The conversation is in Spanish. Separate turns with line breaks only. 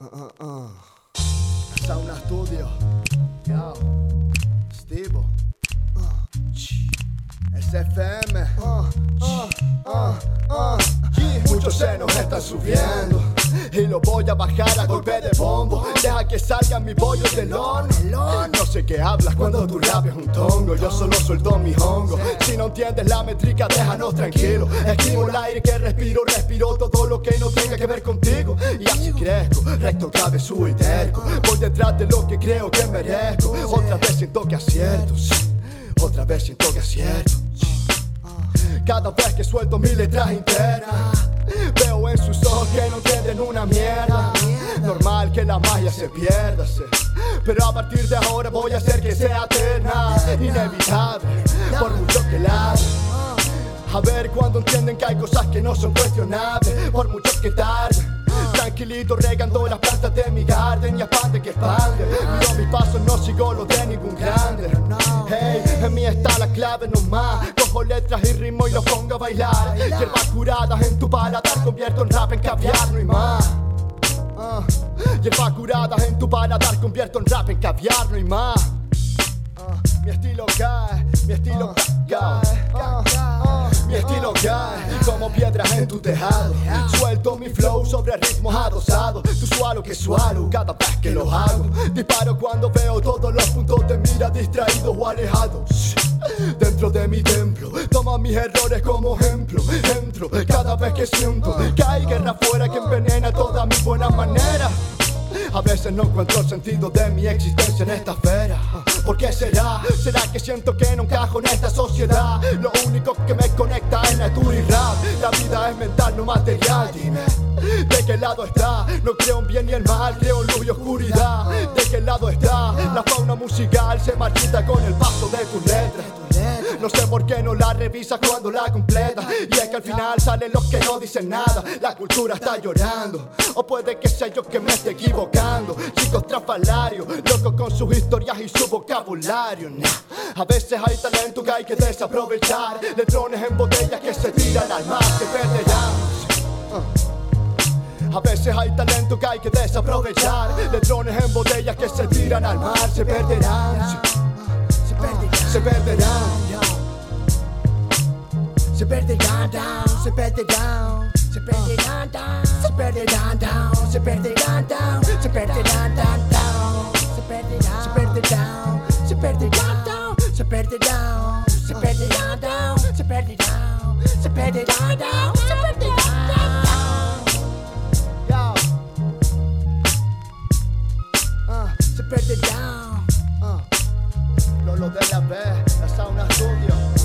Uh, uh, uh. Sauna Studio. Yo. Steve. Uh. SFM. Uh, uh, uh, uh. Yeah. Muchos se nos están subiendo. Y lo voy a bajar a golpe de bombo. Deja que salgan mis bollos del horno. No sé qué hablas cuando tu labio es un tongo. Yo solo suelto mi hongo. Si no entiendes la métrica, déjanos tranquilos. Escribo el aire que respiro, respiro todo lo que no tenga que ver contigo. Y así crezco, recto, cabezudo y terco. Voy detrás de lo que creo que merezco. Otra vez siento que acierto. Otra vez siento que acierto. Cada vez que suelto mis letras internas Veo Normal que la magia se pierda. Pero a partir de ahora voy a hacer que sea eterna Inevitable, por mucho que la. A ver cuando entienden que hay cosas que no son cuestionables Por mucho que tarde Tranquilito regando las plantas de mi garden Y aparte que espalde Miro mis pasos, no sigo los de ningún grande Hey, en mí está la clave nomás Letras y ritmo y los pongo a bailar Hierbas curadas en tu paladar Convierto en rap en caviar, no hay más Ah, Hierbas curadas en tu paladar Convierto en rap en caviar, no hay más Ah, Mi estilo cae, mi estilo cae, Ah, ah, Mi estilo cae como piedras en tu tejado. Suelto mi flow sobre ritmos adosados. Tu sualo que sualo cada vez que lo hago. Disparo cuando veo todos los puntos de mira distraídos o alejados. Dentro de mi toma mis errores como ejemplo. Entro cada vez que siento que hay guerra afuera que envenena todas mis buenas maneras. A veces no encuentro el sentido de mi existencia en esta esfera. ¿Por qué será? ¿Será que siento que no encajo en esta sociedad? Lo único que me conecta es natura y rap. La vida es mental, no material. Dime, ¿de qué lado está? No creo en bien ni en mal, creo en luz y oscuridad. ¿De qué lado está? La fauna musical se marchita con el paso. No sé por qué no la revisas cuando la completa. Y es que al final salen los que no dicen nada. La cultura está llorando. O puede que sea yo que me esté equivocando. Chicos trafalarios, locos con sus historias y su vocabulario. A veces hay talento que hay que desaprovechar. Letrones en botellas que se tiran al mar, se perderán. A veces hay talento que hay que desaprovechar. Letrones en botellas que se tiran al mar, se perderán. Se perderán, down, se perderán, se perderán, down, se perderán, down, se perderán, down, se perderán, down, down, se perderán, se perderán, se perderán, down, se perderán, se perderán, down, se perderán, se perderán, down, se perderán, down. Ah, se perderán. Ah. Lolo de la B, la sauna studio, yo.